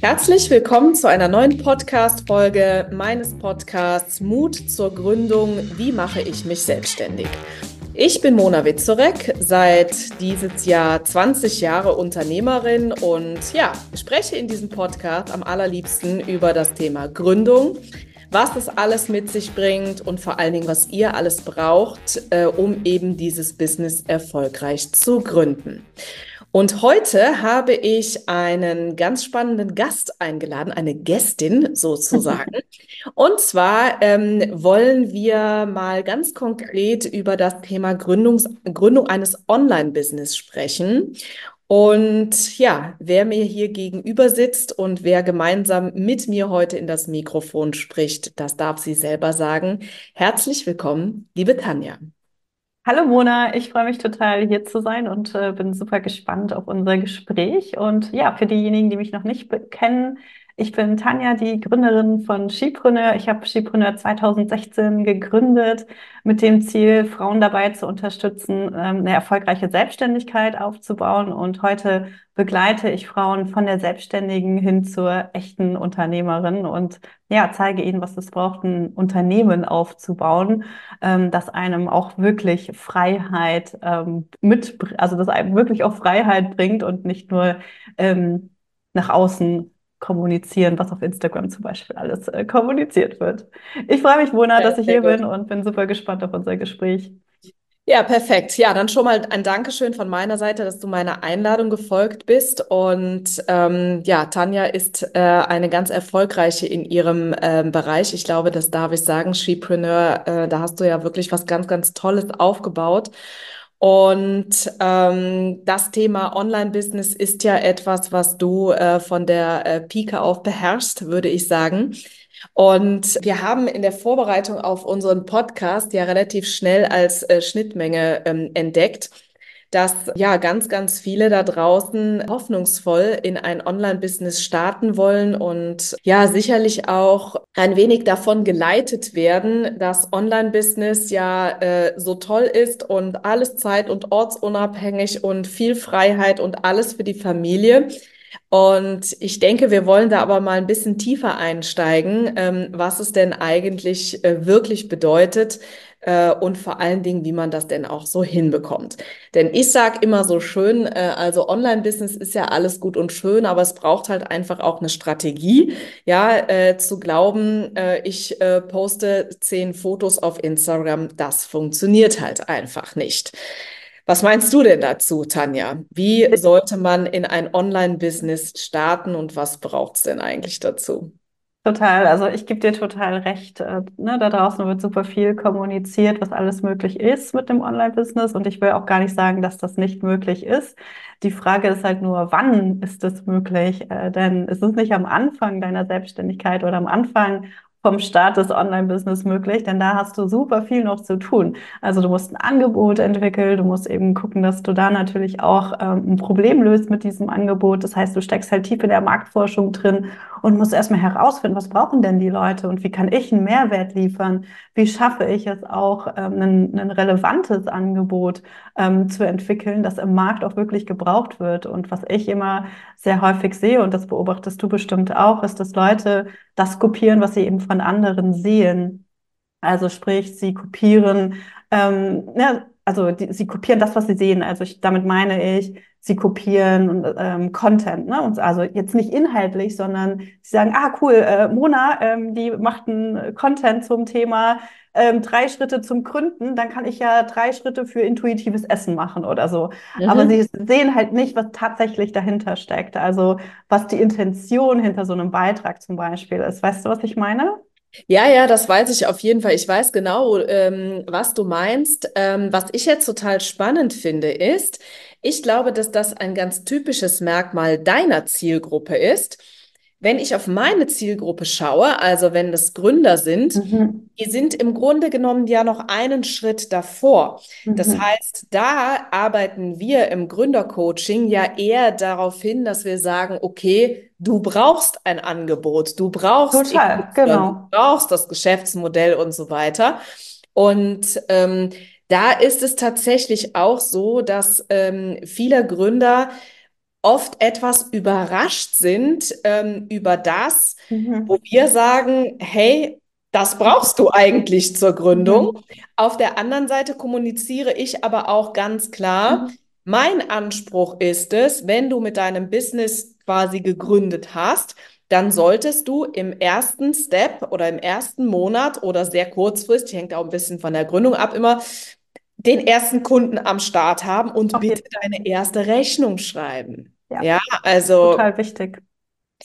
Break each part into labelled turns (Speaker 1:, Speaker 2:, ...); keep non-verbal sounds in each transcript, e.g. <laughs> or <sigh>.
Speaker 1: Herzlich willkommen zu einer neuen Podcast-Folge meines Podcasts Mut zur Gründung. Wie mache ich mich selbstständig? Ich bin Mona Witzorek, seit dieses Jahr 20 Jahre Unternehmerin und ja, spreche in diesem Podcast am allerliebsten über das Thema Gründung, was es alles mit sich bringt und vor allen Dingen, was ihr alles braucht, äh, um eben dieses Business erfolgreich zu gründen. Und heute habe ich einen ganz spannenden Gast eingeladen, eine Gästin sozusagen. <laughs> Und zwar ähm, wollen wir mal ganz konkret über das Thema Gründungs Gründung eines Online-Business sprechen. Und ja, wer mir hier gegenüber sitzt und wer gemeinsam mit mir heute in das Mikrofon spricht, das darf sie selber sagen. Herzlich willkommen, liebe Tanja.
Speaker 2: Hallo Mona, ich freue mich total hier zu sein und äh, bin super gespannt auf unser Gespräch. Und ja, für diejenigen, die mich noch nicht kennen, ich bin Tanja, die Gründerin von Skipreneur. Ich habe Skipreneur 2016 gegründet mit dem Ziel, Frauen dabei zu unterstützen, ähm, eine erfolgreiche Selbstständigkeit aufzubauen. Und heute begleite ich Frauen von der Selbstständigen hin zur echten Unternehmerin und ja, zeige ihnen, was es braucht, ein Unternehmen aufzubauen, ähm, das einem auch wirklich Freiheit ähm, mit, also das einem wirklich auch Freiheit bringt und nicht nur nach außen kommunizieren, was auf Instagram zum Beispiel alles äh, kommuniziert wird. Ich freue mich, Mona, dass ich hier gut. bin und bin super gespannt auf unser Gespräch.
Speaker 1: Ja, perfekt. Ja, dann schon mal ein Dankeschön von meiner Seite, dass du meiner Einladung gefolgt bist. Und ähm, ja, Tanja ist äh, eine ganz erfolgreiche in ihrem ähm, Bereich. Ich glaube, das darf ich sagen, Skipreneur, äh, da hast du ja wirklich was ganz, ganz Tolles aufgebaut. Und ähm, das Thema Online-Business ist ja etwas, was du äh, von der äh, Pike auf beherrschst, würde ich sagen. Und wir haben in der Vorbereitung auf unseren Podcast ja relativ schnell als äh, Schnittmenge ähm, entdeckt, dass ja ganz, ganz viele da draußen hoffnungsvoll in ein Online-Business starten wollen und ja sicherlich auch ein wenig davon geleitet werden, dass Online-Business ja äh, so toll ist und alles zeit- und ortsunabhängig und viel Freiheit und alles für die Familie. Und ich denke, wir wollen da aber mal ein bisschen tiefer einsteigen, ähm, was es denn eigentlich äh, wirklich bedeutet, äh, und vor allen Dingen, wie man das denn auch so hinbekommt. Denn ich sage immer so schön, äh, also Online-Business ist ja alles gut und schön, aber es braucht halt einfach auch eine Strategie, ja, äh, zu glauben, äh, ich äh, poste zehn Fotos auf Instagram, das funktioniert halt einfach nicht. Was meinst du denn dazu, Tanja? Wie sollte man in ein Online-Business starten und was braucht es denn eigentlich dazu?
Speaker 2: Total, also ich gebe dir total recht. Äh, ne, da draußen wird super viel kommuniziert, was alles möglich ist mit dem Online-Business. Und ich will auch gar nicht sagen, dass das nicht möglich ist. Die Frage ist halt nur, wann ist es möglich? Äh, denn es ist nicht am Anfang deiner Selbstständigkeit oder am Anfang vom Start des Online-Business möglich, denn da hast du super viel noch zu tun. Also du musst ein Angebot entwickeln, du musst eben gucken, dass du da natürlich auch ähm, ein Problem löst mit diesem Angebot. Das heißt, du steckst halt tief in der Marktforschung drin und musst erstmal herausfinden, was brauchen denn die Leute und wie kann ich einen Mehrwert liefern? Wie schaffe ich es auch, ähm, ein, ein relevantes Angebot ähm, zu entwickeln, das im Markt auch wirklich gebraucht wird? Und was ich immer sehr häufig sehe, und das beobachtest du bestimmt auch, ist, dass Leute das kopieren, was sie eben von anderen sehen. Also sprich, sie kopieren, ähm, ja, also die, sie kopieren das, was sie sehen. Also ich, damit meine ich, sie kopieren ähm, Content, ne? Und also jetzt nicht inhaltlich, sondern sie sagen, ah cool, äh, Mona, ähm, die macht einen Content zum Thema ähm, drei Schritte zum Gründen, dann kann ich ja drei Schritte für intuitives Essen machen oder so. Mhm. Aber sie sehen halt nicht, was tatsächlich dahinter steckt. Also was die Intention hinter so einem Beitrag zum Beispiel ist. Weißt du, was ich meine?
Speaker 1: Ja, ja, das weiß ich auf jeden Fall. Ich weiß genau, ähm, was du meinst. Ähm, was ich jetzt total spannend finde, ist, ich glaube, dass das ein ganz typisches Merkmal deiner Zielgruppe ist. Wenn ich auf meine Zielgruppe schaue, also wenn das Gründer sind, mhm. die sind im Grunde genommen ja noch einen Schritt davor. Mhm. Das heißt, da arbeiten wir im Gründercoaching ja eher darauf hin, dass wir sagen, okay, du brauchst ein Angebot, du brauchst,
Speaker 2: Total, genau.
Speaker 1: du brauchst das Geschäftsmodell und so weiter. Und ähm, da ist es tatsächlich auch so, dass ähm, viele Gründer oft etwas überrascht sind ähm, über das,
Speaker 2: Mhm.
Speaker 1: wo wir sagen, hey, das brauchst du eigentlich zur Gründung.
Speaker 2: Mhm.
Speaker 1: Auf der anderen Seite kommuniziere ich aber auch ganz klar,
Speaker 2: Mhm.
Speaker 1: mein Anspruch ist es, wenn du mit deinem Business quasi gegründet hast, dann solltest du im ersten Step oder im ersten Monat oder sehr kurzfristig, hängt auch ein bisschen von der Gründung ab, immer den ersten Kunden am Start haben und
Speaker 2: Auf
Speaker 1: bitte deine erste Rechnung schreiben.
Speaker 2: Ja,
Speaker 1: Ja, also
Speaker 2: total wichtig.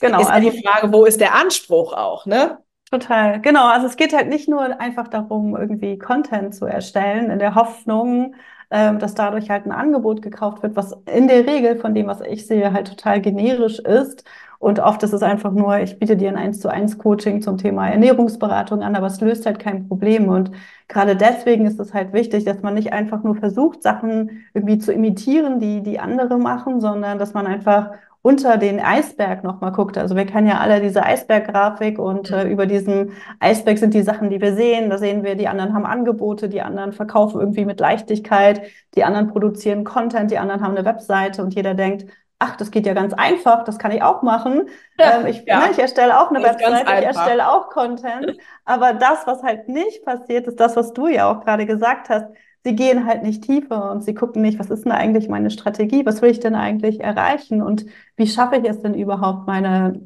Speaker 2: Genau,
Speaker 1: ist
Speaker 2: also
Speaker 1: die Frage, wo ist der Anspruch auch, ne?
Speaker 2: Total, genau. Also es geht halt nicht nur einfach darum, irgendwie Content zu erstellen, in der Hoffnung, ähm, dass dadurch halt ein Angebot gekauft wird, was in der Regel von dem, was ich sehe, halt total generisch ist. Und oft ist es einfach nur, ich biete dir ein eins zu eins Coaching zum Thema Ernährungsberatung an, aber es löst halt kein Problem. Und gerade deswegen ist es halt wichtig, dass man nicht einfach nur versucht, Sachen irgendwie zu imitieren, die die andere machen, sondern dass man einfach unter den Eisberg nochmal guckt. Also wir kennen ja alle diese Eisberggrafik und äh, über diesen Eisberg sind die Sachen, die wir sehen. Da sehen wir, die anderen haben Angebote, die anderen verkaufen irgendwie mit Leichtigkeit, die anderen produzieren Content, die anderen haben eine Webseite und jeder denkt, ach, das geht ja ganz einfach, das kann ich auch machen. Ähm, ich,
Speaker 1: Ja,
Speaker 2: ne, ich erstelle auch eine Webseite, ich erstelle auch Content. Aber das, was halt nicht passiert, ist das, was du ja auch gerade gesagt hast. Sie gehen halt nicht tiefer und sie gucken nicht, was ist denn eigentlich meine Strategie, was will ich denn eigentlich erreichen und wie schaffe ich es denn überhaupt, meine,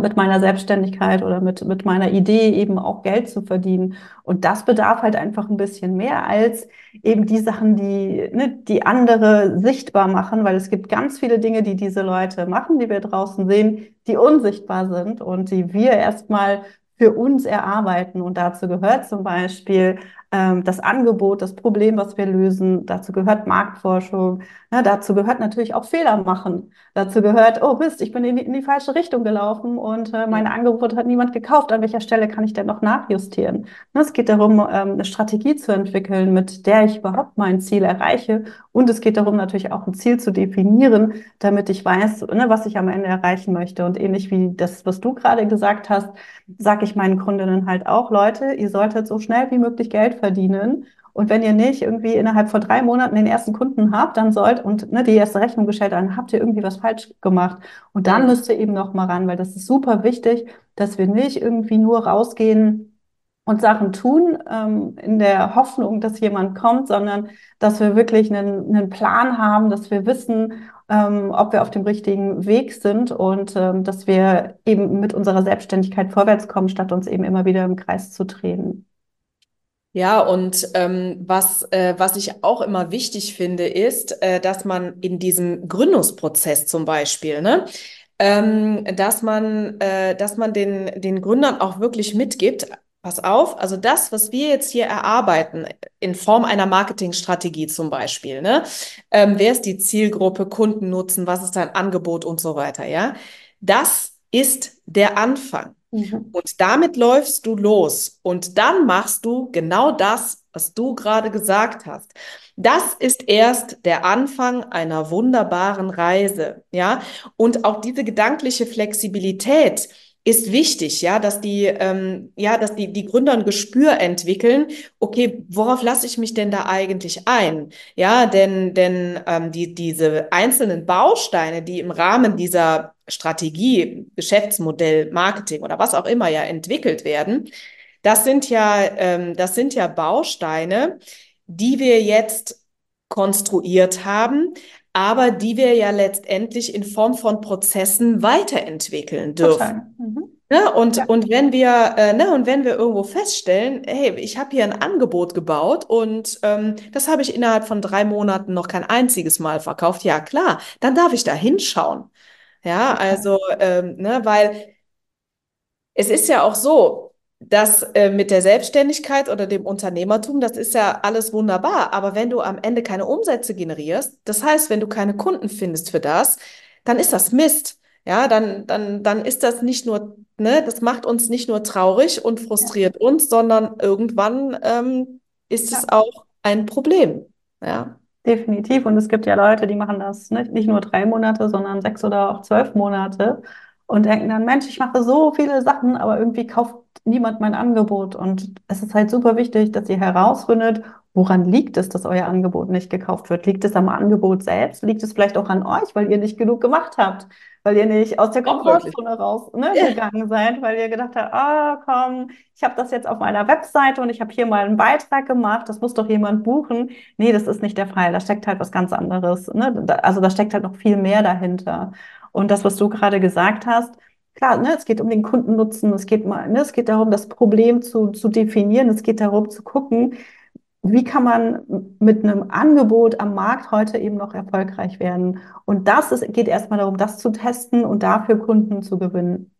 Speaker 2: mit meiner Selbstständigkeit oder mit, mit meiner Idee eben auch Geld zu verdienen. Und das bedarf halt einfach ein bisschen mehr als eben die Sachen, die, ne, die andere sichtbar machen, weil es gibt ganz viele Dinge, die diese Leute machen, die wir draußen sehen, die unsichtbar sind und die wir erstmal für uns erarbeiten. Und dazu gehört zum Beispiel ähm, das Angebot, das Problem, was wir lösen. Dazu gehört Marktforschung. Ja, dazu gehört natürlich auch Fehler machen. Dazu gehört, oh Mist, ich bin in die, in die falsche Richtung gelaufen und äh, mein Angebot hat niemand gekauft. An welcher Stelle kann ich denn noch nachjustieren? Ne, es geht darum, ähm, eine Strategie zu entwickeln, mit der ich überhaupt mein Ziel erreiche. Und es geht darum, natürlich auch ein Ziel zu definieren, damit ich weiß, ne, was ich am Ende erreichen möchte. Und ähnlich wie das, was du gerade gesagt hast, sage ich meinen Kundinnen halt auch, Leute, ihr solltet so schnell wie möglich Geld verdienen. Und wenn ihr nicht irgendwie innerhalb von drei Monaten den ersten Kunden habt, dann sollt und ne, die erste Rechnung gestellt, dann habt ihr irgendwie was falsch gemacht. Und dann müsst ihr eben noch mal ran, weil das ist super wichtig, dass wir nicht irgendwie nur rausgehen und Sachen tun, ähm, in der Hoffnung, dass jemand kommt, sondern dass wir wirklich einen, einen Plan haben, dass wir wissen, ähm, ob wir auf dem richtigen Weg sind und ähm, dass wir eben mit unserer Selbstständigkeit vorwärts kommen, statt uns eben immer wieder im Kreis zu drehen.
Speaker 1: Ja, und ähm, was, äh, was ich auch immer wichtig finde, ist, äh, dass man in diesem Gründungsprozess zum Beispiel, ne, ähm, dass man, äh, dass man den, den Gründern auch wirklich mitgibt, pass auf, also das, was wir jetzt hier erarbeiten, in Form einer Marketingstrategie zum Beispiel, ne, ähm, wer ist die Zielgruppe, Kundennutzen, was ist dein Angebot und so weiter, ja, das ist der Anfang.
Speaker 2: Mhm.
Speaker 1: Und damit läufst du los und dann machst du genau das, was du gerade gesagt hast. Das ist erst der Anfang einer wunderbaren Reise, ja. Und auch diese gedankliche Flexibilität ist wichtig, ja, dass die, ähm, ja, dass die, die Gründer ein Gespür entwickeln. Okay, worauf lasse ich mich denn da eigentlich ein? Ja, denn, denn ähm, die, diese einzelnen Bausteine, die im Rahmen dieser Strategie, Geschäftsmodell, Marketing oder was auch immer ja entwickelt werden, das sind ja, ähm, das sind ja Bausteine, die wir jetzt konstruiert haben, aber die wir ja letztendlich in Form von Prozessen weiterentwickeln dürfen.
Speaker 2: Mhm.
Speaker 1: Ne? Und,
Speaker 2: Ja.
Speaker 1: und wenn wir, äh, ne, und wenn wir irgendwo feststellen, hey, ich habe hier ein Angebot gebaut und ähm, das habe ich innerhalb von drei Monaten noch kein einziges Mal verkauft, ja klar, dann darf ich da hinschauen. Ja, also, ähm, ne, weil es ist ja auch so, dass äh, mit der Selbstständigkeit oder dem Unternehmertum, das ist ja alles wunderbar, aber wenn du am Ende keine Umsätze generierst, das heißt, wenn du keine Kunden findest für das, dann ist das Mist. Ja, dann, dann, dann ist das nicht nur, ne, das macht uns nicht nur traurig und
Speaker 2: Ja.
Speaker 1: frustriert uns, sondern irgendwann ähm, ist es
Speaker 2: Ja.
Speaker 1: auch ein Problem. Ja.
Speaker 2: Definitiv. Und es gibt ja Leute, die machen das nicht, nicht nur drei Monate, sondern sechs oder auch zwölf Monate und denken dann, Mensch, ich mache so viele Sachen, aber irgendwie kauft niemand mein Angebot. Und es ist halt super wichtig, dass ihr herausfindet, Woran liegt es, dass euer Angebot nicht gekauft wird? Liegt es am Angebot selbst? Liegt es vielleicht auch an euch, weil ihr nicht genug gemacht habt? Weil ihr nicht aus der Komfortzone raus ne, gegangen seid, weil ihr gedacht habt, ah, komm, ich habe das jetzt auf meiner Webseite und ich habe hier mal einen Beitrag gemacht, das muss doch jemand buchen. Nee, das ist nicht der Fall. Da steckt halt was ganz anderes. Ne? Also da steckt halt noch viel mehr dahinter. Und das, was du gerade gesagt hast, klar, ne, es geht um den Kundennutzen, es geht mal, ne, es geht darum, das Problem zu, zu definieren, es geht darum zu gucken, wie kann man mit einem Angebot am Markt heute eben noch erfolgreich werden? Und das ist, geht erstmal darum, das zu testen und dafür Kunden zu gewinnen.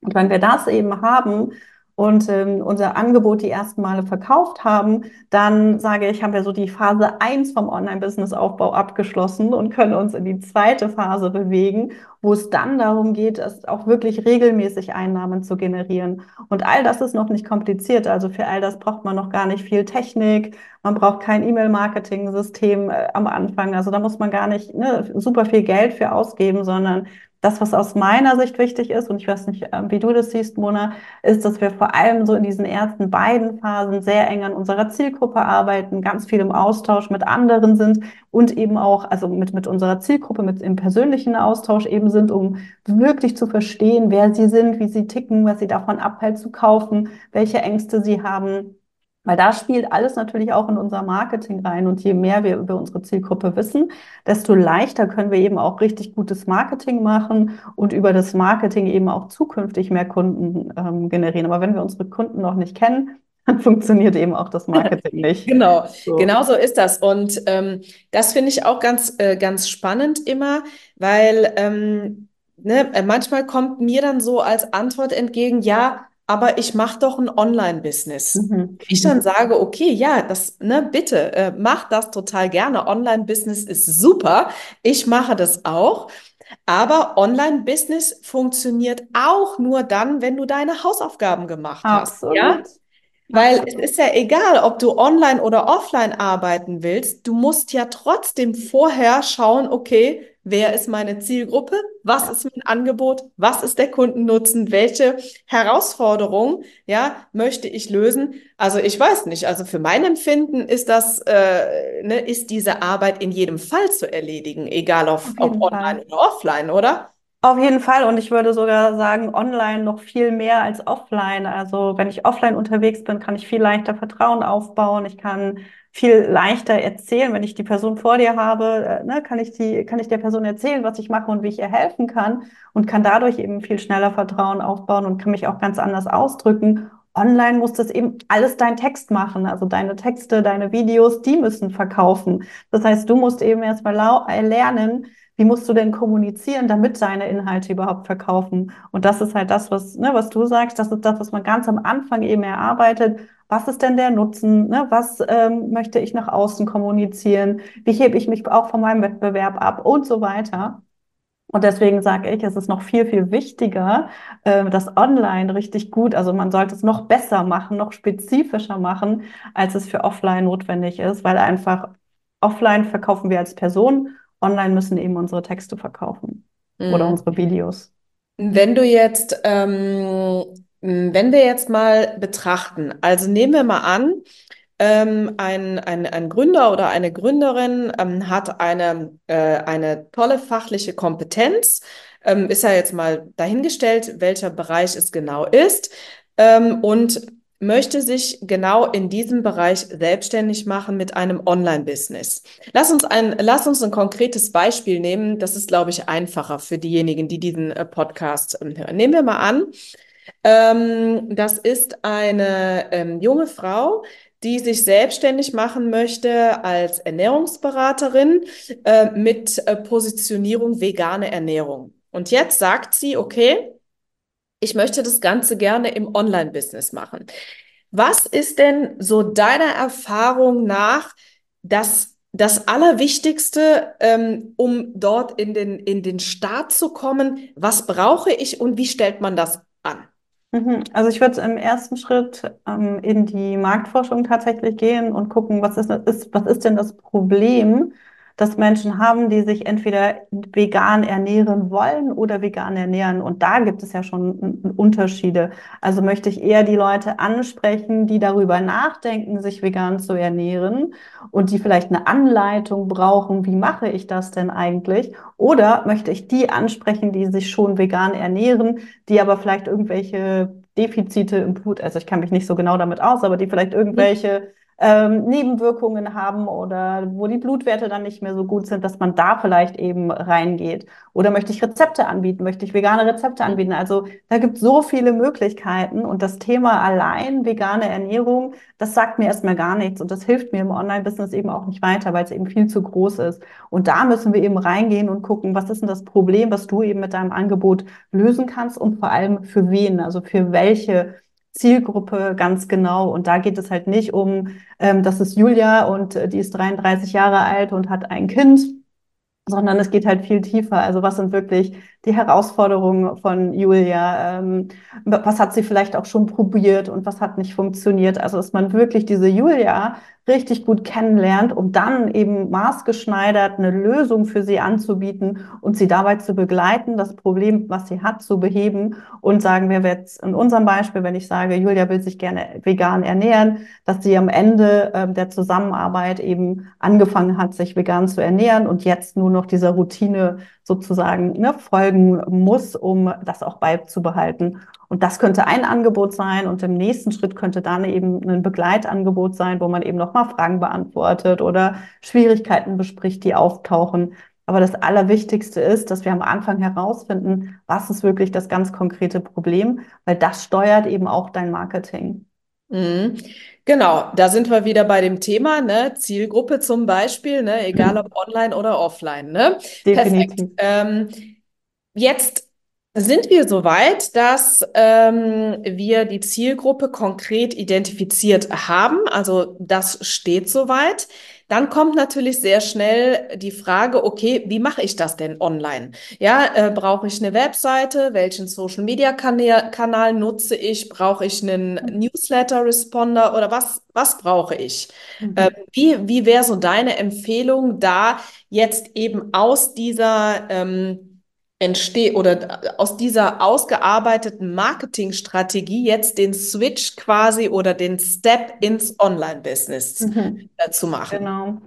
Speaker 2: Und wenn wir das eben haben und ähm, unser Angebot die ersten Male verkauft haben, dann sage ich, haben wir so die Phase 1 vom Online-Business-Aufbau abgeschlossen und können uns in die zweite Phase bewegen, wo es dann darum geht, es auch wirklich regelmäßig Einnahmen zu generieren. Und all das ist noch nicht kompliziert. Also für all das braucht man noch gar nicht viel Technik. Man braucht kein E-Mail-Marketing-System äh, am Anfang. Also da muss man gar nicht ne, super viel Geld für ausgeben, sondern das, was aus meiner Sicht wichtig ist, und ich weiß nicht, ähm, wie du das siehst, Mona, ist, dass wir vor allem so in diesen ersten beiden Phasen sehr eng an unserer Zielgruppe arbeiten, ganz viel im Austausch mit anderen sind und eben auch, also mit, mit unserer Zielgruppe, mit im persönlichen Austausch eben sind, um wirklich zu verstehen, wer sie sind, wie sie ticken, was sie davon abhält zu kaufen, welche Ängste sie haben weil da spielt alles natürlich auch in unser Marketing rein. Und je mehr wir über unsere Zielgruppe wissen, desto leichter können wir eben auch richtig gutes Marketing machen und über das Marketing eben auch zukünftig mehr Kunden ähm, generieren. Aber wenn wir unsere Kunden noch nicht kennen, <laughs> dann funktioniert eben auch das Marketing <laughs> nicht.
Speaker 1: genau, so. genau so ist das. Und ähm, das finde ich auch ganz, äh, ganz spannend immer, weil ähm, ne, manchmal kommt mir dann so als Antwort entgegen, ja, aber ich mache doch ein Online-Business. Mhm. Ich dann sage, okay, ja, das, ne, bitte, äh, mach das total gerne. Online-Business ist super. Ich mache das auch. Aber Online-Business funktioniert auch nur dann, wenn du deine Hausaufgaben gemacht Absolut. hast. Ja? Weil es ist ja egal, ob du online oder offline arbeiten willst. Du musst ja trotzdem vorher schauen, okay, wer ist meine Zielgruppe, was ist mein Angebot, was ist der Kundennutzen, welche Herausforderung ja, möchte ich lösen. Also ich weiß nicht, also für mein Empfinden ist das, äh, ne, ist diese Arbeit in jedem Fall zu erledigen, egal auf, ob online oder offline, oder?
Speaker 2: Auf jeden Fall. Und ich würde sogar sagen, online noch viel mehr als offline. Also wenn ich offline unterwegs bin, kann ich viel leichter Vertrauen aufbauen. Ich kann viel leichter erzählen, wenn ich die Person vor dir habe, äh, ne, kann ich die, kann ich der Person erzählen, was ich mache und wie ich ihr helfen kann und kann dadurch eben viel schneller Vertrauen aufbauen und kann mich auch ganz anders ausdrücken. Online muss das eben alles dein Text machen, also deine Texte, deine Videos, die müssen verkaufen. Das heißt, du musst eben erstmal lernen, wie musst du denn kommunizieren, damit deine Inhalte überhaupt verkaufen? Und das ist halt das, was, ne, was du sagst, das ist das, was man ganz am Anfang eben erarbeitet was ist denn der Nutzen? Ne? Was ähm, möchte ich nach außen kommunizieren? Wie hebe ich mich auch von meinem Wettbewerb ab und so weiter? Und deswegen sage ich, es ist noch viel, viel wichtiger, äh, das online richtig gut, also man sollte es noch besser machen, noch spezifischer machen, als es für offline notwendig ist, weil einfach offline verkaufen wir als Person, online müssen eben unsere Texte verkaufen mhm. oder unsere Videos.
Speaker 1: Wenn du jetzt ähm, hm, wenn wir jetzt mal betrachten, also nehmen wir mal an, ähm, ein, ein, ein Gründer oder eine Gründerin ähm, hat eine, äh, eine tolle fachliche Kompetenz, ähm, ist ja jetzt mal dahingestellt, welcher Bereich es genau ist ähm, und möchte sich genau in diesem Bereich selbstständig machen mit einem Online-Business. Lass uns ein, lass uns ein konkretes Beispiel nehmen. Das ist, glaube ich, einfacher für diejenigen, die diesen äh, Podcast ähm, hören. Nehmen wir mal an, ähm, das ist eine ähm, junge Frau, die sich selbstständig machen möchte als Ernährungsberaterin äh, mit äh, Positionierung vegane Ernährung. Und jetzt sagt sie, okay, ich möchte das Ganze gerne im Online-Business machen. Was ist denn so deiner Erfahrung nach das, das Allerwichtigste, ähm, um dort in den, in den Start zu kommen? Was brauche ich und wie stellt man das an?
Speaker 2: Mhm. Also ich würde im ersten Schritt ähm, in die Marktforschung tatsächlich gehen und gucken, was ist, ist, was ist denn das Problem, dass Menschen haben, die sich entweder vegan ernähren wollen oder vegan ernähren. Und da gibt es ja schon Unterschiede. Also möchte ich eher die Leute ansprechen, die darüber nachdenken, sich vegan zu ernähren und die vielleicht eine Anleitung brauchen, wie mache ich das denn eigentlich? Oder möchte ich die ansprechen, die sich schon vegan ernähren, die aber vielleicht irgendwelche Defizite im Blut, also ich kann mich nicht so genau damit aus, aber die vielleicht irgendwelche ähm, Nebenwirkungen haben oder wo die Blutwerte dann nicht mehr so gut sind, dass man da vielleicht eben reingeht. Oder möchte ich Rezepte anbieten? Möchte ich vegane Rezepte anbieten? Also da gibt es so viele Möglichkeiten und das Thema allein vegane Ernährung, das sagt mir erstmal gar nichts und das hilft mir im Online-Business eben auch nicht weiter, weil es eben viel zu groß ist. Und da müssen wir eben reingehen und gucken, was ist denn das Problem, was du eben mit deinem Angebot lösen kannst und vor allem für wen, also für welche Zielgruppe ganz genau. Und da geht es halt nicht um, ähm, das ist Julia und äh, die ist 33 Jahre alt und hat ein Kind, sondern es geht halt viel tiefer. Also was sind wirklich die Herausforderungen von Julia? Ähm, was hat sie vielleicht auch schon probiert und was hat nicht funktioniert? Also dass man wirklich diese Julia richtig gut kennenlernt, um dann eben maßgeschneidert eine Lösung für sie anzubieten und sie dabei zu begleiten, das Problem, was sie hat, zu beheben und sagen wir jetzt in unserem Beispiel, wenn ich sage, Julia will sich gerne vegan ernähren, dass sie am Ende äh, der Zusammenarbeit eben angefangen hat, sich vegan zu ernähren und jetzt nur noch dieser Routine sozusagen ne, folgen muss, um das auch beizubehalten. Und das könnte ein Angebot sein und im nächsten Schritt könnte dann eben ein Begleitangebot sein, wo man eben nochmal Fragen beantwortet oder Schwierigkeiten bespricht, die auftauchen. Aber das Allerwichtigste ist, dass wir am Anfang herausfinden, was ist wirklich das ganz konkrete Problem, weil das steuert eben auch dein Marketing.
Speaker 1: Mhm. Genau, da sind wir wieder bei dem Thema, ne? Zielgruppe zum Beispiel, ne? egal ob online oder offline. Ne?
Speaker 2: Definitiv.
Speaker 1: Perfekt. Ähm, jetzt sind wir so weit, dass ähm, wir die Zielgruppe konkret identifiziert haben? Also das steht soweit. Dann kommt natürlich sehr schnell die Frage, okay, wie mache ich das denn online? Ja, äh, brauche ich eine Webseite? Welchen Social Media Kanal, Kanal nutze ich? Brauche ich einen Newsletter Responder oder was, was brauche ich? Mhm. Äh, wie wie wäre so deine Empfehlung, da jetzt eben aus dieser ähm, entsteht oder aus dieser ausgearbeiteten Marketingstrategie jetzt den Switch quasi oder den Step ins Online-Business mhm. Äh, zu machen.
Speaker 2: Genau.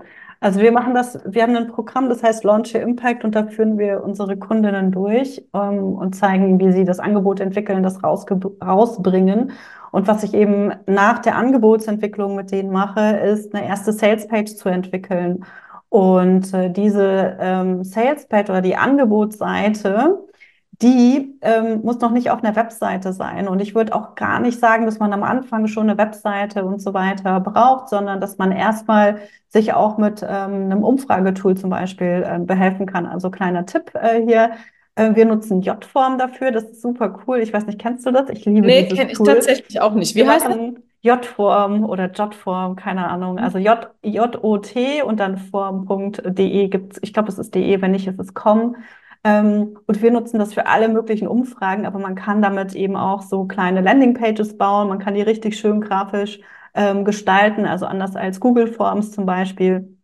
Speaker 2: Also wir machen das, wir haben ein Programm, das heißt Launch Your Impact und da führen wir unsere Kundinnen durch ähm, und zeigen, wie sie das Angebot entwickeln, das rausbringen. Und was ich eben nach der Angebotsentwicklung mit denen mache, ist eine erste Sales-Page zu entwickeln. Und äh, diese ähm, Sales Page oder die Angebotsseite, die ähm, muss noch nicht auf einer Webseite sein. Und ich würde auch gar nicht sagen, dass man am Anfang schon eine Webseite und so weiter braucht, sondern dass man erstmal sich auch mit ähm, einem Umfragetool zum Beispiel äh, behelfen kann. Also kleiner Tipp äh, hier. Äh, wir nutzen J-Form dafür. Das ist super cool. Ich weiß nicht, kennst du das? Ich liebe nee, dieses
Speaker 1: kenne ich tatsächlich auch nicht. Wie wir heißt das?
Speaker 2: J-Form oder J-Form, keine Ahnung. Also J, J-O-T und dann form.de gibt's, ich glaube, es ist de, wenn nicht, ist es com. Ähm, und wir nutzen das für alle möglichen Umfragen, aber man kann damit eben auch so kleine Landingpages bauen. Man kann die richtig schön grafisch ähm, gestalten, also anders als Google Forms zum Beispiel.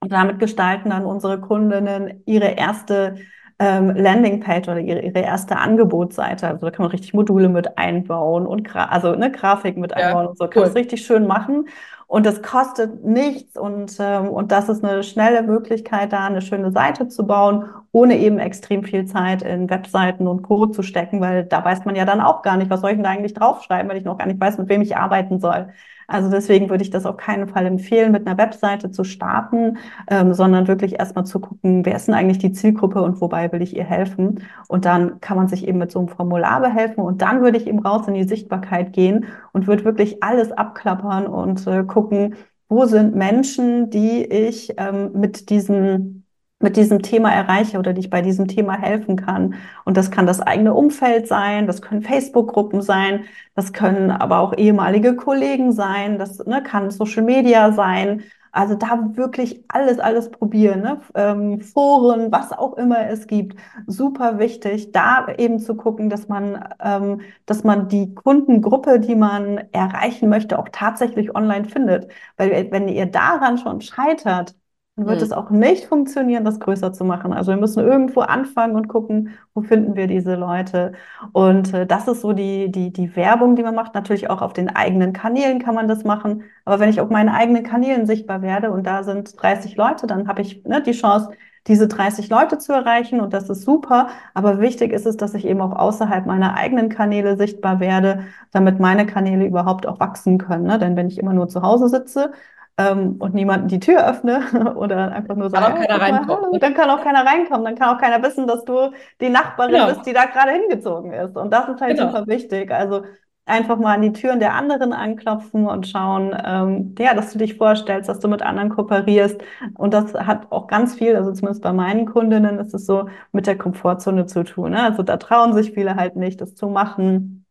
Speaker 2: Und damit gestalten dann unsere Kundinnen ihre erste ähm, Landingpage oder ihre, ihre erste Angebotsseite. Also da kann man richtig Module mit einbauen und Gra also eine Grafik mit einbauen ja, und so. Kann cool. es richtig schön machen. Und das kostet nichts und, ähm, und das ist eine schnelle Möglichkeit, da eine schöne Seite zu bauen, ohne eben extrem viel Zeit in Webseiten und Code zu stecken, weil da weiß man ja dann auch gar nicht, was soll ich denn da eigentlich draufschreiben, weil ich noch gar nicht weiß, mit wem ich arbeiten soll. Also deswegen würde ich das auf keinen Fall empfehlen, mit einer Webseite zu starten, ähm, sondern wirklich erstmal zu gucken, wer ist denn eigentlich die Zielgruppe und wobei will ich ihr helfen. Und dann kann man sich eben mit so einem Formular behelfen und dann würde ich eben raus in die Sichtbarkeit gehen und würde wirklich alles abklappern und äh, gucken, wo sind Menschen, die ich ähm, mit diesen mit diesem Thema erreiche oder die ich bei diesem Thema helfen kann. Und das kann das eigene Umfeld sein, das können Facebook-Gruppen sein, das können aber auch ehemalige Kollegen sein, das ne, kann Social Media sein. Also da wirklich alles, alles probieren, ne? Ähm, Foren, was auch immer es gibt, super wichtig, da eben zu gucken, dass man, ähm, dass man die Kundengruppe, die man erreichen möchte, auch tatsächlich online findet. Weil wenn ihr daran schon scheitert, dann wird es auch nicht funktionieren, das größer zu machen. Also wir müssen irgendwo anfangen und gucken, wo finden wir diese Leute. Und äh, das ist so die, die, die Werbung, die man macht. Natürlich auch auf den eigenen Kanälen kann man das machen. Aber wenn ich auf meinen eigenen Kanälen sichtbar werde und da sind 30 Leute, dann habe ich ne, die Chance, diese 30 Leute zu erreichen und das ist super. Aber wichtig ist es, dass ich eben auch außerhalb meiner eigenen Kanäle sichtbar werde, damit meine Kanäle überhaupt auch wachsen können. Ne? Denn wenn ich immer nur zu Hause sitze, ähm, und niemanden die Tür öffne <laughs> oder einfach nur sagen,
Speaker 1: kann auch keiner
Speaker 2: hallo, dann kann auch keiner reinkommen, dann kann auch keiner wissen, dass du die Nachbarin genau. bist, die da gerade hingezogen ist. Und das ist halt genau. super wichtig. Also einfach mal an die Türen der anderen anklopfen und schauen, ähm, ja, dass du dich vorstellst, dass du mit anderen kooperierst. Und das hat auch ganz viel, also zumindest bei meinen Kundinnen ist es so, mit der Komfortzone zu tun. Ne? Also da trauen sich viele halt nicht, das zu machen.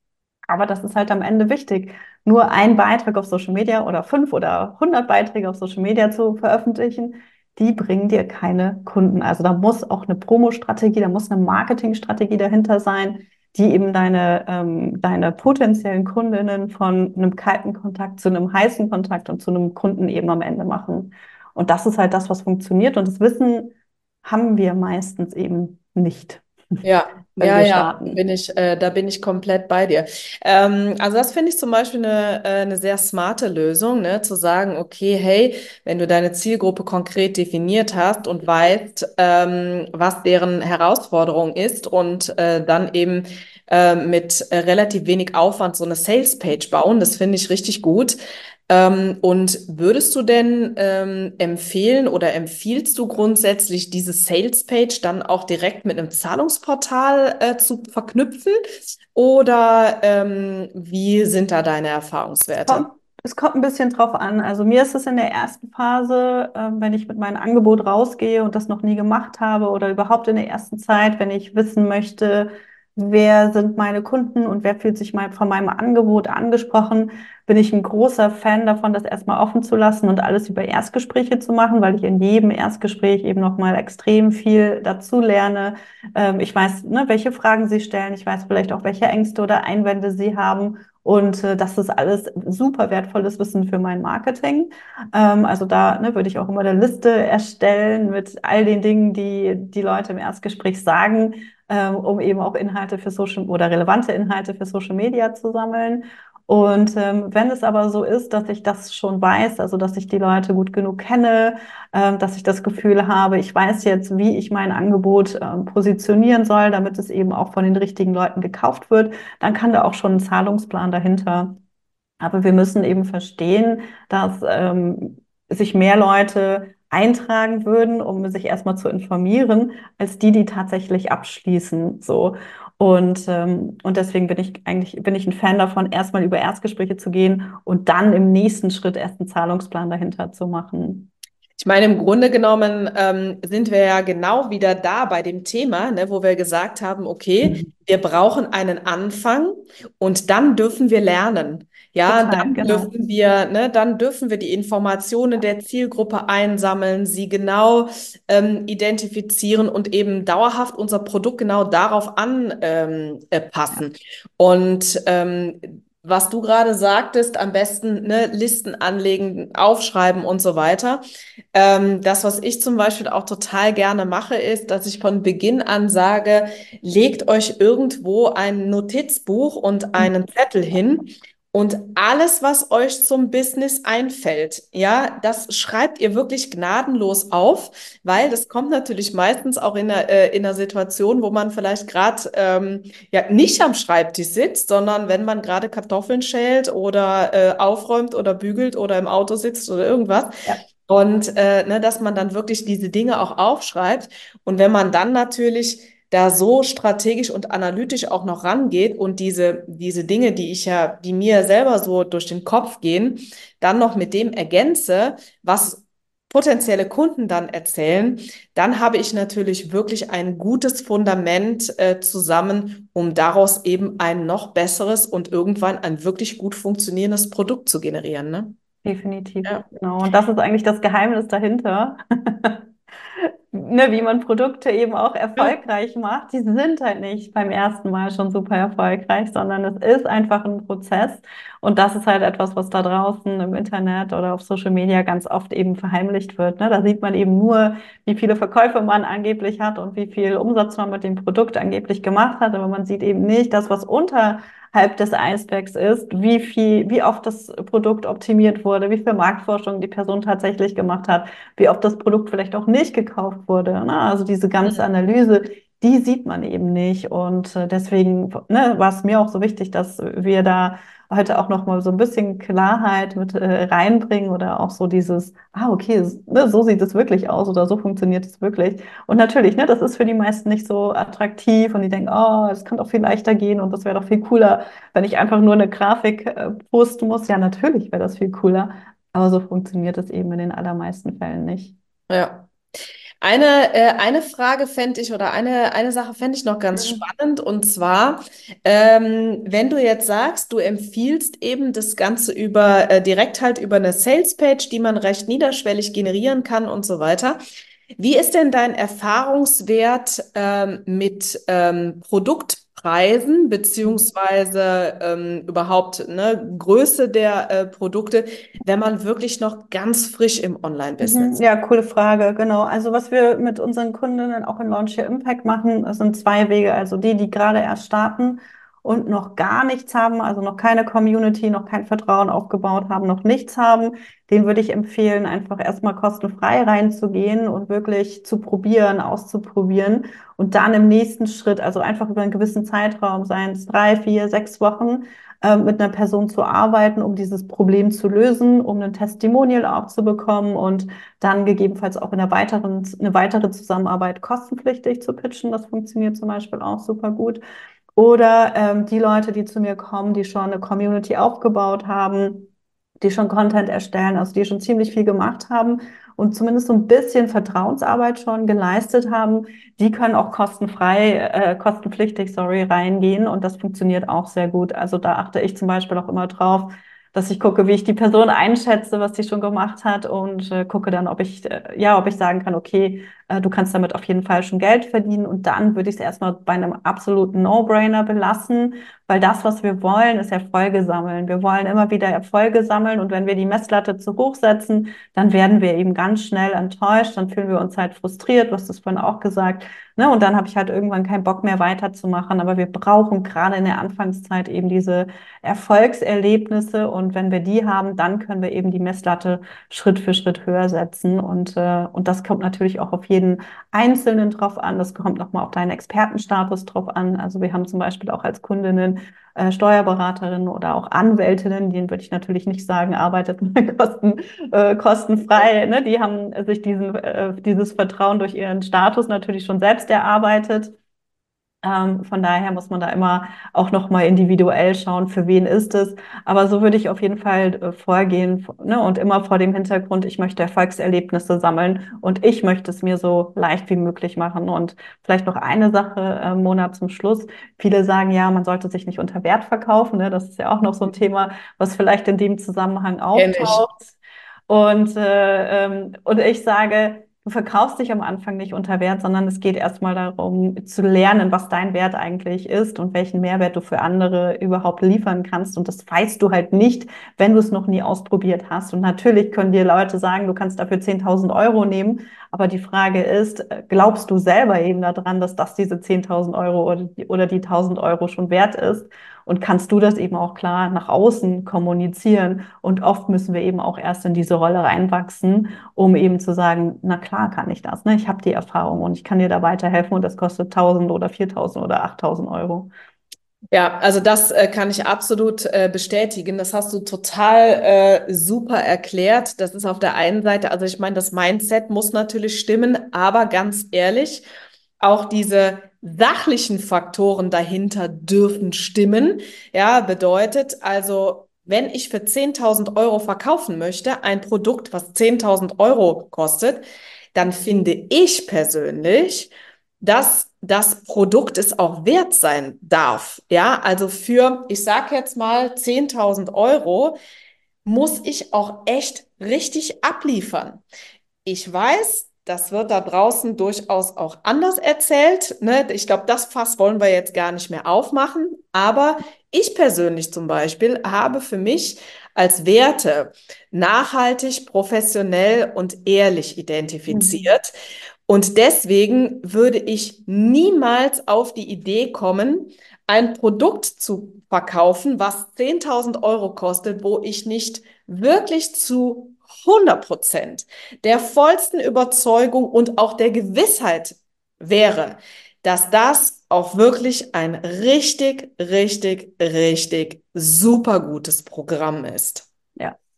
Speaker 2: Aber das ist halt am Ende wichtig. Nur ein Beitrag auf Social Media oder fünf oder hundert Beiträge auf Social Media zu veröffentlichen, die bringen dir keine Kunden. Also da muss auch eine Promo-Strategie, da muss eine Marketing-Strategie dahinter sein, die eben deine, ähm, deine potenziellen Kundinnen von einem kalten Kontakt zu einem heißen Kontakt und zu einem Kunden eben am Ende machen. Und das ist halt das, was funktioniert. Und das Wissen haben wir meistens eben nicht.
Speaker 1: Ja, ja, ja, bin ich, äh, da bin ich komplett bei dir. Ähm, also das finde ich zum Beispiel eine, äh, eine sehr smarte Lösung, ne? zu sagen, okay, hey, wenn du deine Zielgruppe konkret definiert hast und weißt, ähm, was deren Herausforderung ist und äh, dann eben äh, mit relativ wenig Aufwand so eine Sales-Page bauen, das finde ich richtig gut. Ähm, und würdest du denn ähm, empfehlen oder empfiehlst du grundsätzlich diese Sales Page dann auch direkt mit einem Zahlungsportal äh, zu verknüpfen? Oder ähm, wie sind da deine Erfahrungswerte?
Speaker 2: Kommt, es kommt ein bisschen drauf an. Also mir ist es in der ersten Phase, äh, wenn ich mit meinem Angebot rausgehe und das noch nie gemacht habe oder überhaupt in der ersten Zeit, wenn ich wissen möchte, wer sind meine Kunden und wer fühlt sich mein, von meinem Angebot angesprochen, bin ich ein großer Fan davon, das erstmal offen zu lassen und alles über Erstgespräche zu machen, weil ich in jedem Erstgespräch eben nochmal extrem viel dazu lerne. Ähm, ich weiß, ne, welche Fragen sie stellen, ich weiß vielleicht auch, welche Ängste oder Einwände sie haben. Und äh, das ist alles super wertvolles Wissen für mein Marketing. Ähm, also da ne, würde ich auch immer eine Liste erstellen mit all den Dingen, die die Leute im Erstgespräch sagen ähm, um eben auch Inhalte für Social oder relevante Inhalte für Social Media zu sammeln. Und ähm, wenn es aber so ist, dass ich das schon weiß, also dass ich die Leute gut genug kenne, ähm, dass ich das Gefühl habe, ich weiß jetzt, wie ich mein Angebot ähm, positionieren soll, damit es eben auch von den richtigen Leuten gekauft wird, dann kann da auch schon ein Zahlungsplan dahinter. Aber wir müssen eben verstehen, dass ähm, sich mehr Leute eintragen würden, um sich erstmal zu informieren, als die, die tatsächlich abschließen. So. Und, ähm, und deswegen bin ich eigentlich bin ich ein Fan davon, erstmal über Erstgespräche zu gehen und dann im nächsten Schritt erst einen Zahlungsplan dahinter zu machen.
Speaker 1: Ich meine, im Grunde genommen ähm, sind wir ja genau wieder da bei dem Thema, ne, wo wir gesagt haben, okay, mhm. wir brauchen einen Anfang und dann dürfen wir lernen. Ja, Total, dann genau. dürfen wir, ne, dann dürfen wir die Informationen der Zielgruppe einsammeln, sie genau ähm, identifizieren und eben dauerhaft unser Produkt genau darauf anpassen. Ähm, äh, und ähm, was du gerade sagtest, am besten ne, Listen anlegen, aufschreiben und so weiter. Ähm, das, was ich zum Beispiel auch total gerne mache, ist, dass ich von Beginn an sage, legt euch irgendwo ein Notizbuch und einen Zettel hin und alles, was euch zum Business einfällt, ja, das schreibt ihr wirklich gnadenlos auf, weil das kommt natürlich meistens auch in einer, äh, in einer Situation, wo man vielleicht gerade ähm, ja nicht am Schreibtisch sitzt, sondern wenn man gerade Kartoffeln schält oder äh, aufräumt oder bügelt oder im Auto sitzt oder irgendwas. Ja. Und äh, ne, dass man dann wirklich diese Dinge auch aufschreibt. Und wenn man dann natürlich da so strategisch und analytisch auch noch rangeht und diese, diese Dinge, die ich ja, die mir selber so durch den Kopf gehen, dann noch mit dem ergänze, was potenzielle Kunden dann erzählen, dann habe ich natürlich wirklich ein gutes Fundament äh, zusammen, um daraus eben ein noch besseres und irgendwann ein wirklich gut funktionierendes Produkt zu generieren. Ne?
Speaker 2: Definitiv, ja. genau. Und das ist eigentlich das Geheimnis dahinter. <laughs> ne, wie man Produkte eben auch erfolgreich macht, die sind halt nicht beim ersten Mal schon super erfolgreich, sondern es ist einfach ein Prozess. Und das ist halt etwas, was da draußen im Internet oder auf Social Media ganz oft eben verheimlicht wird. Ne? Da sieht man eben nur, wie viele Verkäufe man angeblich hat und wie viel Umsatz man mit dem Produkt angeblich gemacht hat. Aber man sieht eben nicht das, was unter halb des Eisbergs ist, wie viel, wie oft das Produkt optimiert wurde, wie viel Marktforschung die Person tatsächlich gemacht hat, wie oft das Produkt vielleicht auch nicht gekauft wurde. Ne? Also diese ganze mhm. Analyse, die sieht man eben nicht. Und äh, deswegen ne, war es mir auch so wichtig, dass wir da heute auch noch mal so ein bisschen Klarheit mit äh, reinbringen oder auch so dieses, ah, okay, ne, so sieht es wirklich aus oder so funktioniert es wirklich. Und natürlich, ne, das ist für die meisten nicht so attraktiv und die denken, oh, das kann doch viel leichter gehen und das wäre doch viel cooler, wenn ich einfach nur eine Grafik äh, posten muss. Ja, natürlich wäre das viel cooler, aber so funktioniert es eben in den allermeisten Fällen nicht.
Speaker 1: Ja. Eine, äh, eine Frage fände ich oder eine, eine Sache fände ich noch ganz spannend und zwar, ähm, wenn du jetzt sagst, du empfiehlst eben das Ganze über äh, direkt halt über eine Salespage, die man recht niederschwellig generieren kann und so weiter. Wie ist denn dein Erfahrungswert ähm, mit ähm, Produkt Preisen beziehungsweise ähm, überhaupt ne, Größe der äh, Produkte, wenn man wirklich noch ganz frisch im Online-Business
Speaker 2: mhm. Ja, coole Frage, genau. Also was wir mit unseren Kundinnen auch in Launch Your Impact machen, sind zwei Wege. Also die, die gerade erst starten und noch gar nichts haben, also noch keine Community, noch kein Vertrauen aufgebaut haben, noch nichts haben, den würde ich empfehlen, einfach erstmal kostenfrei reinzugehen und wirklich zu probieren, auszuprobieren und dann im nächsten Schritt, also einfach über einen gewissen Zeitraum, seien es drei, vier, sechs Wochen, äh, mit einer Person zu arbeiten, um dieses Problem zu lösen, um ein Testimonial auch zu bekommen und dann gegebenenfalls auch in einer weiteren, eine weitere Zusammenarbeit kostenpflichtig zu pitchen. Das funktioniert zum Beispiel auch super gut. Oder ähm, die Leute, die zu mir kommen, die schon eine Community aufgebaut haben, die schon Content erstellen, also die schon ziemlich viel gemacht haben und zumindest so ein bisschen Vertrauensarbeit schon geleistet haben, die können auch kostenfrei, äh, kostenpflichtig, sorry, reingehen und das funktioniert auch sehr gut. Also da achte ich zum Beispiel auch immer drauf, dass ich gucke, wie ich die Person einschätze, was sie schon gemacht hat und äh, gucke dann, ob ich, äh, ja, ob ich sagen kann, okay, du kannst damit auf jeden Fall schon Geld verdienen und dann würde ich es erstmal bei einem absoluten No-Brainer belassen, weil das, was wir wollen, ist Erfolge sammeln. Wir wollen immer wieder Erfolge sammeln und wenn wir die Messlatte zu hoch setzen, dann werden wir eben ganz schnell enttäuscht, dann fühlen wir uns halt frustriert, was das vorhin auch gesagt, ne? Und dann habe ich halt irgendwann keinen Bock mehr weiterzumachen. Aber wir brauchen gerade in der Anfangszeit eben diese Erfolgserlebnisse und wenn wir die haben, dann können wir eben die Messlatte Schritt für Schritt höher setzen und äh, und das kommt natürlich auch auf jeden jeden Einzelnen drauf an. Das kommt nochmal auf deinen Expertenstatus drauf an. Also wir haben zum Beispiel auch als Kundinnen äh, Steuerberaterinnen oder auch Anwältinnen, denen würde ich natürlich nicht sagen, arbeitet <laughs> kosten, äh, kostenfrei. Ne? Die haben sich diesen, äh, dieses Vertrauen durch ihren Status natürlich schon selbst erarbeitet. Ähm, von daher muss man da immer auch nochmal individuell schauen, für wen ist es. Aber so würde ich auf jeden Fall äh, vorgehen ne? und immer vor dem Hintergrund, ich möchte Erfolgserlebnisse sammeln und ich möchte es mir so leicht wie möglich machen. Und vielleicht noch eine Sache, äh, Mona, zum Schluss. Viele sagen ja, man sollte sich nicht unter Wert verkaufen. Ne? Das ist ja auch noch so ein Thema, was vielleicht in dem Zusammenhang auftaucht. Und, äh, ähm, und ich sage, du verkaufst dich am Anfang nicht unter Wert, sondern es geht erstmal darum zu lernen, was dein Wert eigentlich ist und welchen Mehrwert du für andere überhaupt liefern kannst. Und das weißt du halt nicht, wenn du es noch nie ausprobiert hast. Und natürlich können dir Leute sagen, du kannst dafür 10.000 Euro nehmen. Aber die Frage ist, glaubst du selber eben daran, dass das diese 10.000 Euro oder die, oder die 1.000 Euro schon wert ist? Und kannst du das eben auch klar nach außen kommunizieren? Und oft müssen wir eben auch erst in diese Rolle reinwachsen, um eben zu sagen, na klar kann ich das. Ne? Ich habe die Erfahrung und ich kann dir da weiterhelfen und das kostet 1000 oder 4000 oder 8000 Euro.
Speaker 1: Ja, also das äh, kann ich absolut äh, bestätigen. Das hast du total äh, super erklärt. Das ist auf der einen Seite, also ich meine, das Mindset muss natürlich stimmen, aber ganz ehrlich, auch diese sachlichen Faktoren dahinter dürfen stimmen. Ja, bedeutet also, wenn ich für 10.000 Euro verkaufen möchte, ein Produkt, was 10.000 Euro kostet, dann finde ich persönlich, dass das Produkt es auch wert sein darf. Ja, also für, ich sage jetzt mal 10.000 Euro, muss ich auch echt richtig abliefern. Ich weiß, das wird da draußen durchaus auch anders erzählt. Ne? Ich glaube, das Fass wollen wir jetzt gar nicht mehr aufmachen. Aber ich persönlich zum Beispiel habe für mich als Werte nachhaltig, professionell und ehrlich identifiziert. Mhm. Und deswegen würde ich niemals auf die Idee kommen, ein Produkt zu verkaufen, was 10.000 Euro kostet, wo ich nicht wirklich zu 100 Prozent der vollsten Überzeugung und auch der Gewissheit wäre, dass das auch wirklich ein richtig, richtig, richtig super gutes Programm ist.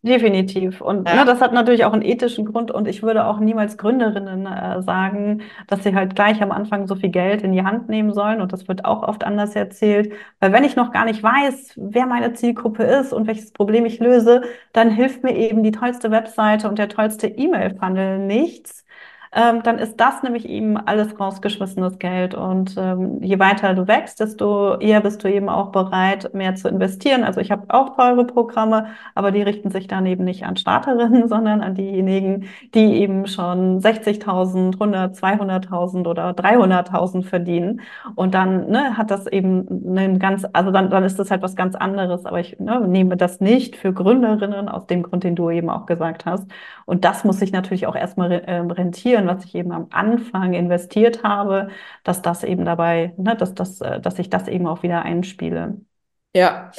Speaker 2: Definitiv. Und ja. ne, das hat natürlich auch einen ethischen Grund. Und ich würde auch niemals Gründerinnen äh, sagen, dass sie halt gleich am Anfang so viel Geld in die Hand nehmen sollen. Und das wird auch oft anders erzählt. Weil wenn ich noch gar nicht weiß, wer meine Zielgruppe ist und welches Problem ich löse, dann hilft mir eben die tollste Webseite und der tollste E-Mail-Funnel nichts ähm, dann ist das nämlich eben alles rausgeschmissenes Geld. Und ähm, je weiter du wächst, desto eher bist du eben auch bereit, mehr zu investieren. Also ich habe auch teure Programme, aber die richten sich dann eben nicht an Starterinnen, <laughs> sondern an diejenigen, die eben schon 60.000, 100, 200.000 oder 300.000 verdienen. Und dann ne, hat das eben einen ganz, also dann, dann ist das halt was ganz anderes. Aber ich ne, nehme das nicht für Gründerinnen aus dem Grund, den du eben auch gesagt hast. Und das muss sich natürlich auch erstmal äh, rentieren investieren, was ich eben am Anfang investiert habe, dass das eben dabei, ne, dass, das, äh, dass ich das eben auch wieder einspiele.
Speaker 1: Ja,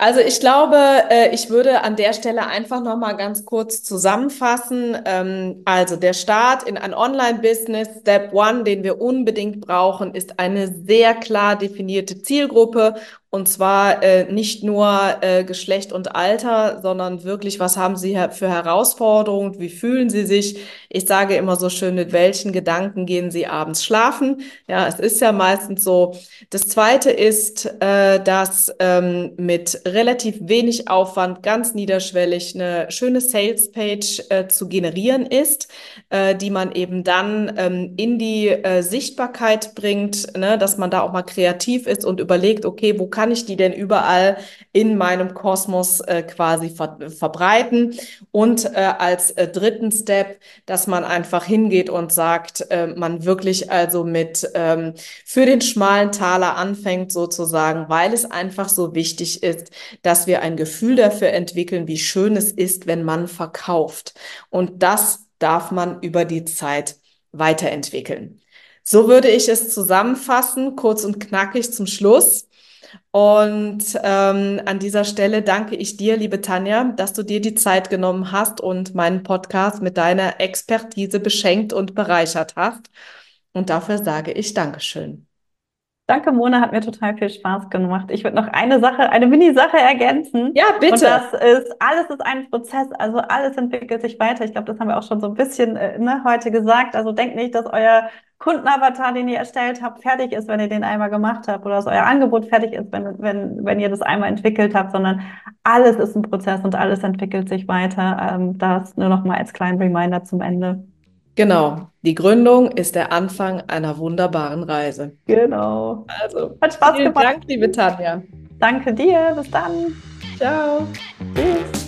Speaker 1: also ich glaube, äh, ich würde an der Stelle einfach noch mal ganz kurz zusammenfassen. Ähm, also der Start in ein Online-Business, Step One, den wir unbedingt brauchen, ist eine sehr klar definierte Zielgruppe und zwar äh, nicht nur äh, Geschlecht und Alter, sondern wirklich, was haben Sie für Herausforderungen? Wie fühlen Sie sich? Ich sage immer so schön, mit welchen Gedanken gehen Sie abends schlafen? Ja, es ist ja meistens so. Das Zweite ist, äh, dass ähm, mit relativ wenig Aufwand, ganz niederschwellig, eine schöne Sales-Page äh, zu generieren ist, äh, die man eben dann ähm, in die äh, Sichtbarkeit bringt, ne? dass man da auch mal kreativ ist und überlegt, okay, wo kann ich die denn überall in meinem Kosmos äh, quasi ver verbreiten? Und äh, als äh, dritten Step, dass man einfach hingeht und sagt, äh, man wirklich also mit ähm, für den schmalen Taler anfängt sozusagen, weil es einfach so wichtig ist, dass wir ein Gefühl dafür entwickeln, wie schön es ist, wenn man verkauft. Und das darf man über die Zeit weiterentwickeln. So würde ich es zusammenfassen, kurz und knackig zum Schluss. Und ähm, an dieser Stelle danke ich dir, liebe Tanja, dass du dir die Zeit genommen hast und meinen Podcast mit deiner Expertise beschenkt und bereichert hast. Und dafür sage ich Dankeschön.
Speaker 2: Danke, Mona, hat mir total viel Spaß gemacht. Ich würde noch eine Sache, eine Mini-Sache ergänzen.
Speaker 1: Ja, bitte. Und
Speaker 2: das ist, alles ist ein Prozess, also alles entwickelt sich weiter. Ich glaube, das haben wir auch schon so ein bisschen äh, ne, heute gesagt. Also denkt nicht, dass euer Kundenavatar, den ihr erstellt habt, fertig ist, wenn ihr den einmal gemacht habt oder dass euer Angebot fertig ist, wenn, wenn, wenn ihr das einmal entwickelt habt, sondern alles ist ein Prozess und alles entwickelt sich weiter. Ähm, das nur noch mal als kleinen Reminder zum Ende.
Speaker 1: Genau. Die Gründung ist der Anfang einer wunderbaren Reise.
Speaker 2: Genau.
Speaker 1: Also, hat Spaß vielen gemacht. Dank, liebe Tanja.
Speaker 2: Danke dir. Bis dann.
Speaker 1: Ciao. Tschüss.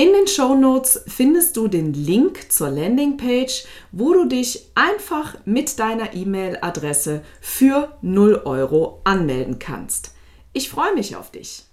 Speaker 1: In den Show Notes findest du den Link zur Landingpage, wo du dich einfach mit deiner E-Mail-Adresse für 0 Euro anmelden kannst. Ich freue mich auf dich.